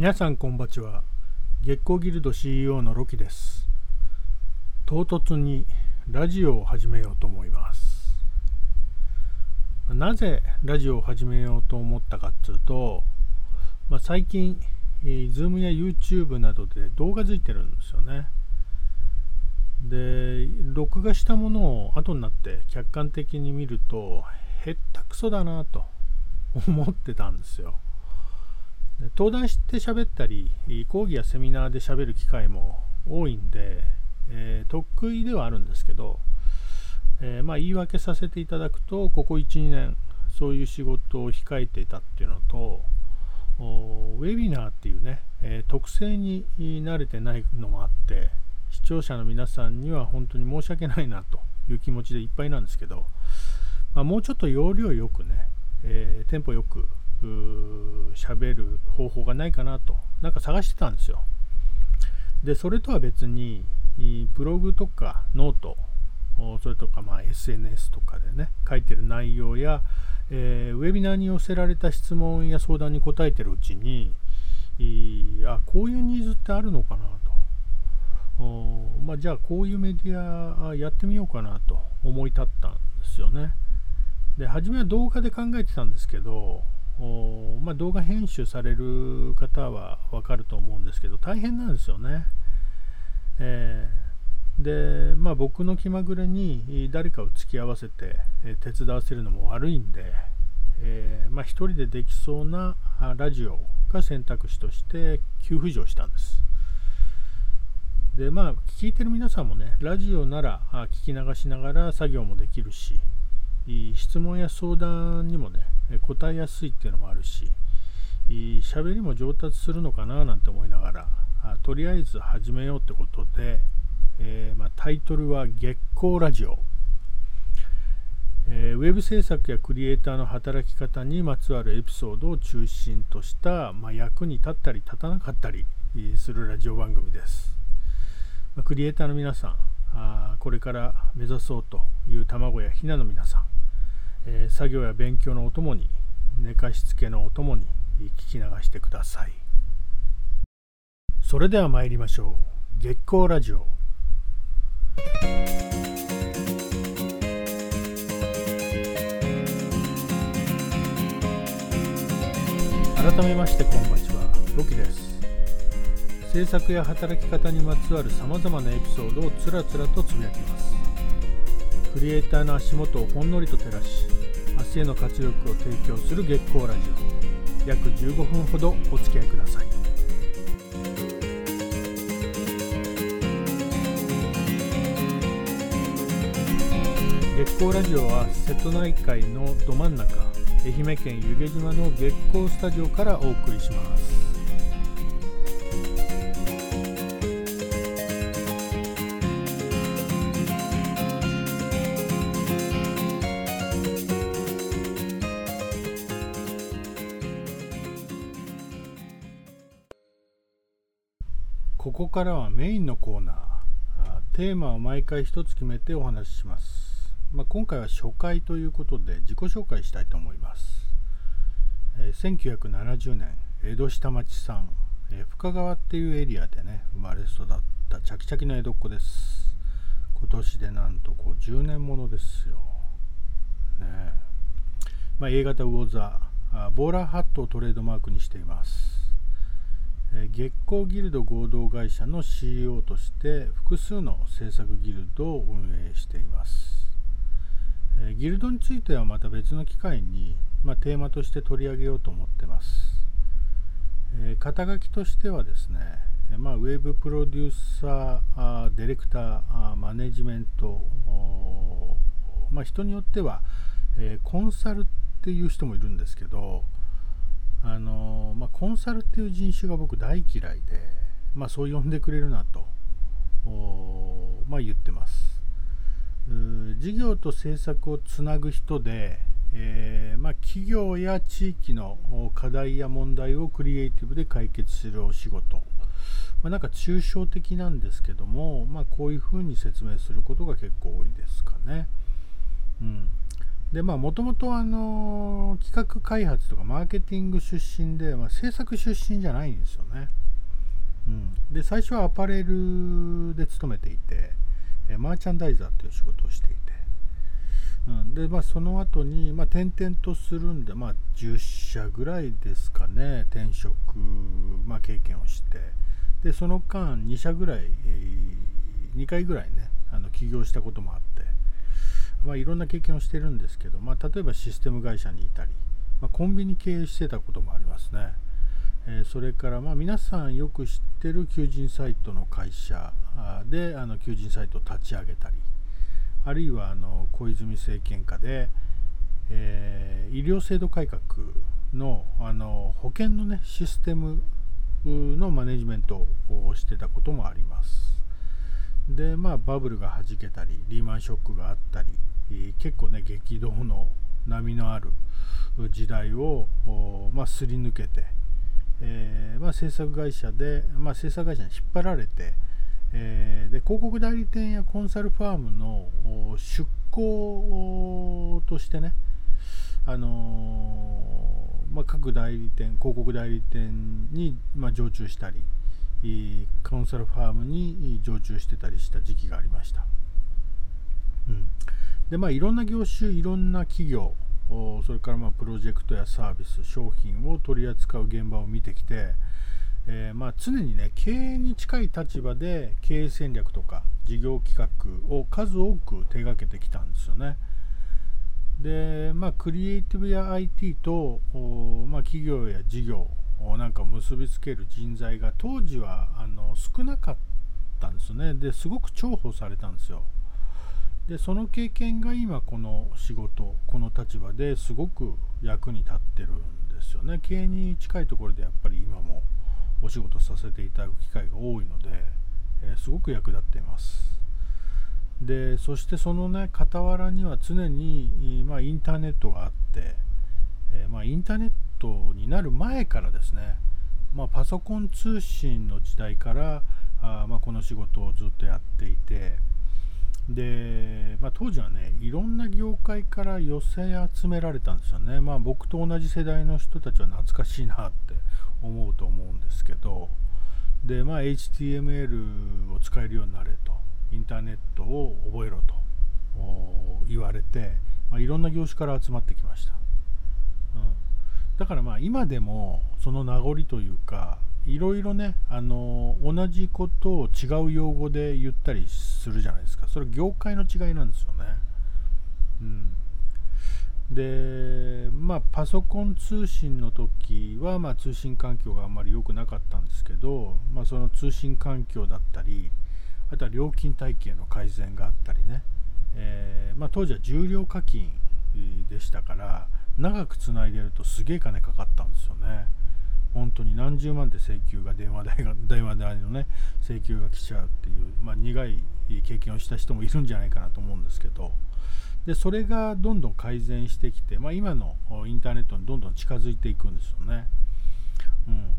皆さんこんばちは。月光ギルド CEO のロキです。唐突にラジオを始めようと思います。なぜラジオを始めようと思ったかっていうと、まあ、最近、えー、Zoom や YouTube などで動画づいてるんですよね。で録画したものを後になって客観的に見るとへったくそだなと思ってたんですよ。登壇して喋ったり講義やセミナーで喋る機会も多いんで、えー、得意ではあるんですけど、えー、まあ、言い訳させていただくとここ12年そういう仕事を控えていたっていうのとウェビナーっていうね、えー、特性に慣れてないのもあって視聴者の皆さんには本当に申し訳ないなという気持ちでいっぱいなんですけど、まあ、もうちょっと要領よくね、えテンポよく喋る方法がないかなと。なんか探してたんですよ。でそれとは別にブログとかノートそれとかまあ SNS とかでね書いてる内容や、えー、ウェビナーに寄せられた質問や相談に答えてるうちにあこういうニーズってあるのかなと。まあ、じゃあこういうメディアやってみようかなと思い立ったんですよね。で初めは動画で考えてたんですけどまあ、動画編集される方は分かると思うんですけど大変なんですよね。えー、で、まあ、僕の気まぐれに誰かを付き合わせて、え、手伝わせるのも悪いんで、えー、まあ、1人でできそうなラジオが選択肢として急浮上したんです。でまあ聞いてる皆さんもねラジオなら聞き流しながら作業もできるし質問や相談にもね答えやすいっていうのもあるし喋りも上達するのかななんて思いながらとりあえず始めようってことで、えー、まあ、タイトルは月光ラジオ、えー、ウェブ制作やクリエイターの働き方にまつわるエピソードを中心とした、まあ、役に立ったり立たなかったりするラジオ番組です、まあ、クリエイターの皆さんあこれから目指そうという卵やひなの皆さんえー、作業や勉強のお供に寝かしつけのお供に聞き流してください。それでは参りましょう。月光ラジオ。改めましてこんばちはロキです。制作や働き方にまつわるさまざまなエピソードをつらつらとつぶやきます。クリエイターの足元をほんのりと照らしへの活力を提供する月光ラジオ。約15分ほどお付き合いください。月光ラジオは瀬戸内海のど真ん中愛媛県湯気島の月光スタジオからお送りします。ここからはメインのコーナー。テーマを毎回一つ決めてお話しします、まあ、今回は初回ということで自己紹介したいと思います、え、1970年江戸下町さん、え、深川っていうエリアでね生まれ育ったチャキチャキの江戸っ子です。今年でなんと50年ものですよ。ね。まあ、A 型魚座。ボーラーハットをトレードマークにしています。月光ギルド合同会社の CEO として複数の制作ギルドを運営しています。ギルドについてはまた別の機会に、まあ、テーマとして取り上げようと思ってます。肩書きとしてはですね、まあ、ウェブプロデューサー、ディレクター、マネジメント、まあ、人によっては、コンサルっていう人もいるんですけど、あのまあ、コンサルっていう人種が僕大嫌いで、まあ、そう呼んでくれるなと、まあ、言ってます。事業と政策をつなぐ人で、えー、まあ、企業や地域の課題や問題をクリエイティブで解決するお仕事、まあ、なんか抽象的なんですけども、まあ、こういうふうに説明することが結構多いですかね。うん。でまあもともとあの企画開発とかマーケティング出身で、まあ、制作出身じゃないんですよね。うん、で最初はアパレルで勤めていて、マーチャンダイザーという仕事をしていて、うん、でまあその後にまあ転々とするんでまあ10社ぐらいですかね転職、まあ、経験をして。でその間2社ぐらい、えー、2回ぐらいねあの起業したこともあって。まあ、いろんな経験をしてるんですけど、まあ、例えばシステム会社にいたり、まあ、コンビニ経営してたこともありますね。えー、それからまあ皆さんよく知ってる求人サイトの会社であの求人サイトを立ち上げたりあるいはあの小泉政権下で、えー、医療制度改革のあの保険の、ね、システムのマネジメントをしてたこともあります。でまあバブルがはじけたりリーマンショックがあったり結構ね激動の波のある時代を、まあ、すり抜けて、えー、まあ、制作会社で、まあ、制作会社に引っ張られて、えー、で広告代理店やコンサルファームの出向としてね、あのー、まあ、各代理店広告代理店に、ま、常駐したりコンサルファームに常駐してたりした時期がありました。でまあ、いろんな業種いろんな企業それからまあプロジェクトやサービス商品を取り扱う現場を見てきて、えー、まあ常にね経営に近い立場で経営戦略とか事業企画を数多く手がけてきたんですよね。でまあクリエイティブや IT と、まあ、企業や事業なんか結びつける人材が当時はあの少なかったんですよねですごく重宝されたんですよ。でその経験が今この仕事この立場ですごく役に立ってるんですよね。経営に近いところでやっぱり今もお仕事させていただく機会が多いので、えー、すごく役立っています。でそしてそのね傍らには常に、まあ、インターネットがあって、えー、まあ、インターネットになる前からですね、まあ、パソコン通信の時代からあ、まこの仕事をずっとやっていてで、まあ、当時はねいろんな業界から寄せ集められたんですよね。まあ僕と同じ世代の人たちは懐かしいなって思うと思うんですけど。でまあ HTML を使えるようになれと。インターネットを覚えろと。言われて、まあ、いろんな業種から集まってきました、うん、だからまあ今でもその名残というかいろいろね、あの同じことを違う用語で言ったりするじゃないですか。それ業界の違いなんですよね。うん、で、まあ、パソコン通信の時は、まあ、通信環境があんまり良くなかったんですけど、まあ、その通信環境だったり、あとは料金体系の改善があったりね、えー、まあ、当時は重量課金でしたから、長くつないでるとすげえ金かかったんですよね。本当に何十万で請求が電話代が電話代のね請求が来ちゃうっていう、まあ、苦い経験をした人もいるんじゃないかなと思うんですけど。でそれがどんどん改善してきて、まあ、今のインターネットにどんどん近づいていくんですよね、うん。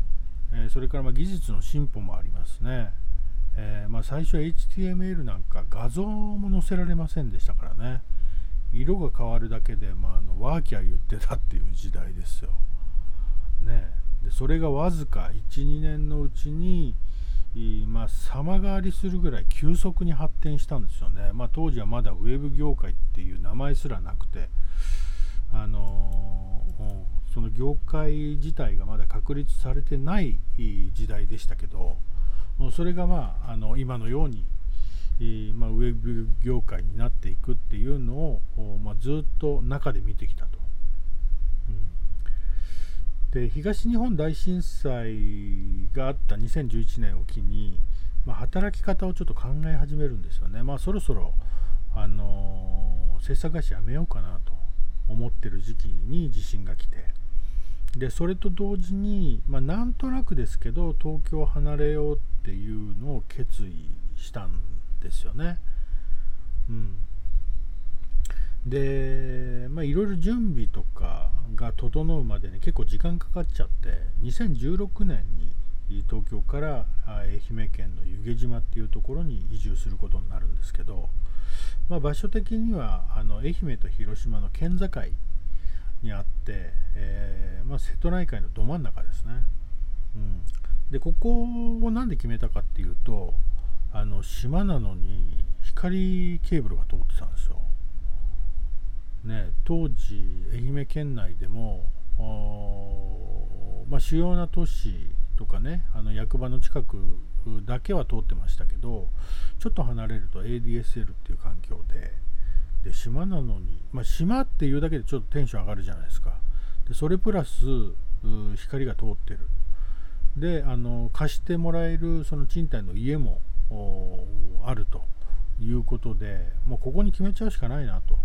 えー、それからま技術の進歩もありますね、えー、ま、最初は HTML なんか画像も載せられませんでしたからね。色が変わるだけで、まあ、あのワーキャー言ってたっていう時代ですよ。ねでそれがわずか12年のうちに、まあ、様変わりするぐらい急速に発展したんですよね、まあ、当時はまだウェブ業界っていう名前すらなくて、あのー、その業界自体がまだ確立されてない時代でしたけどそれが、まあ、あの今のように、まあ、ウェブ業界になっていくっていうのを、まあ、ずっと中で見てきたと。で東日本大震災があった2011年を機に、まあ、働き方をちょっと考え始めるんですよね。まあ、そろそろ、あのー、制作会社辞めようかなと思ってる時期に地震が来てでそれと同時に、まあ、なんとなくですけど東京を離れようっていうのを決意したんですよね。うん、でまあいろいろ準備とかが整うまでに結構時間かかっちゃって2016年に東京から愛媛県の湯気島っていうところに移住することになるんですけど、まあ、場所的にはあの愛媛と広島の県境にあって、えー、まあ、瀬戸内海のど真ん中ですね。うん、でここを何で決めたかっていうとあの島なのに光ケーブルが通ってたんですよ。ね、当時愛媛県内でも、まあ、主要な都市とかねあの役場の近くだけは通ってましたけどちょっと離れると ADSL っていう環境でで島なのに、まあ、島っていうだけでちょっとテンション上がるじゃないですか。でそれプラス光が通ってる。であの貸してもらえるその賃貸の家もあるということでもうここに決めちゃうしかないなと、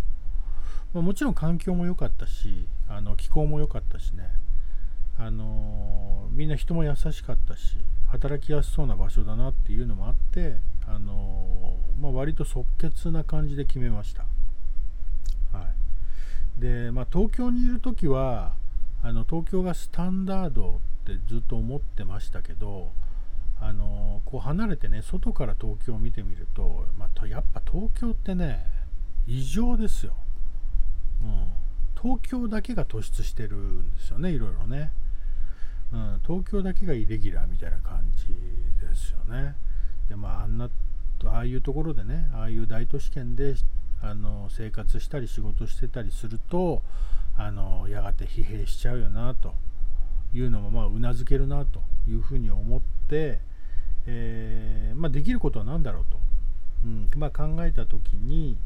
まあ、もちろん環境も良かったしあの気候も良かったしね。あのみんな人も優しかったし働きやすそうな場所だなっていうのもあって、あのまあ、割と即決な感じで決めました。はい、で、まあ、東京にいる時はあの東京がスタンダードってずっと思ってましたけど、あのこう離れてね外から東京を見てみると、まあ、やっぱ東京ってね異常ですよ、うん、東京だけが突出してるんですよねいろいろね。うん、東京だけがイレギュラーみたいな感じですよね。でまああんなああいうところでねああいう大都市圏であの生活したり仕事してたりするとあのやがて疲弊しちゃうよなというのもまあうなずけるなというふうに思って、えー、まあ、できることは何だろうと、うんまあ、考えた時に、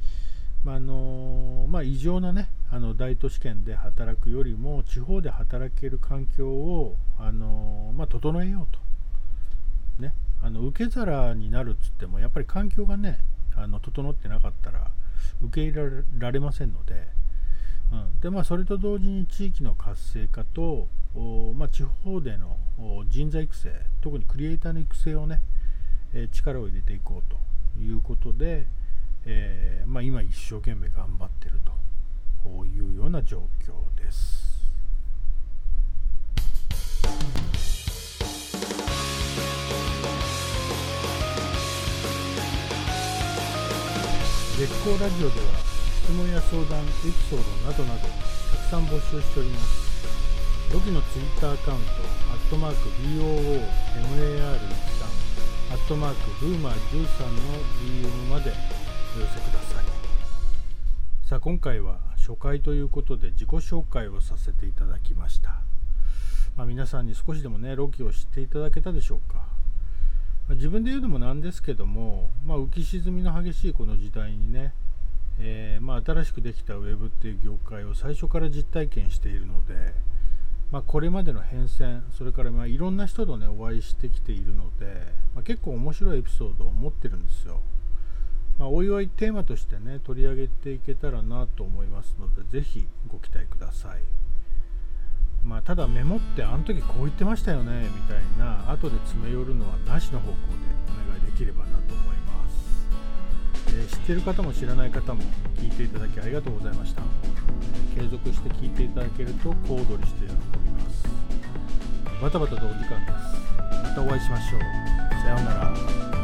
まあのまあ、異常なねあの大都市圏で働くよりも地方で働ける環境を、あのまあ、整えようと、ね、あの受け皿になるっつってもやっぱり環境がねあの整ってなかったら受け入れられませんので,、うん、でまあ、それと同時に地域の活性化と、まあ、地方での人材育成特にクリエイターの育成をね、え力を入れていこうということで、えー、まあ、今一生懸命頑張ってるというような状況です。月光ラジオでは質問や相談、エピソードなどなどたくさん募集しております。ロギのツイッターアカウント、アットマーク BOOMAR13、アットマークブーマー13の DM までお寄せください。さあ今回は初回ということで自己紹介をさせていただきました、まあ、皆さんに少しでもねロキを知っていただけたでしょうか、自分で言うのもなんですけども、まあ、浮き沈みの激しいこの時代にねえー、まあ、新しくできたウェブっていう業界を最初から実体験しているので、まあ、これまでの変遷それからまあいろんな人とねお会いしてきているので、ま、結構面白いエピソードを持ってるんですよ。まあ、おいおいテーマとしてね取り上げていけたらなと思いますのでぜひご期待ください。まあ、ただメモってあの時こう言ってましたよねみたいな後で詰め寄るのはなしの方向でお願いできればなと思います、えー、知ってる方も知らない方も聞いていただきありがとうございました。継続して聞いていただけると小躍りして喜びます。バタバタとお時間です。またお会いしましょう。さようなら。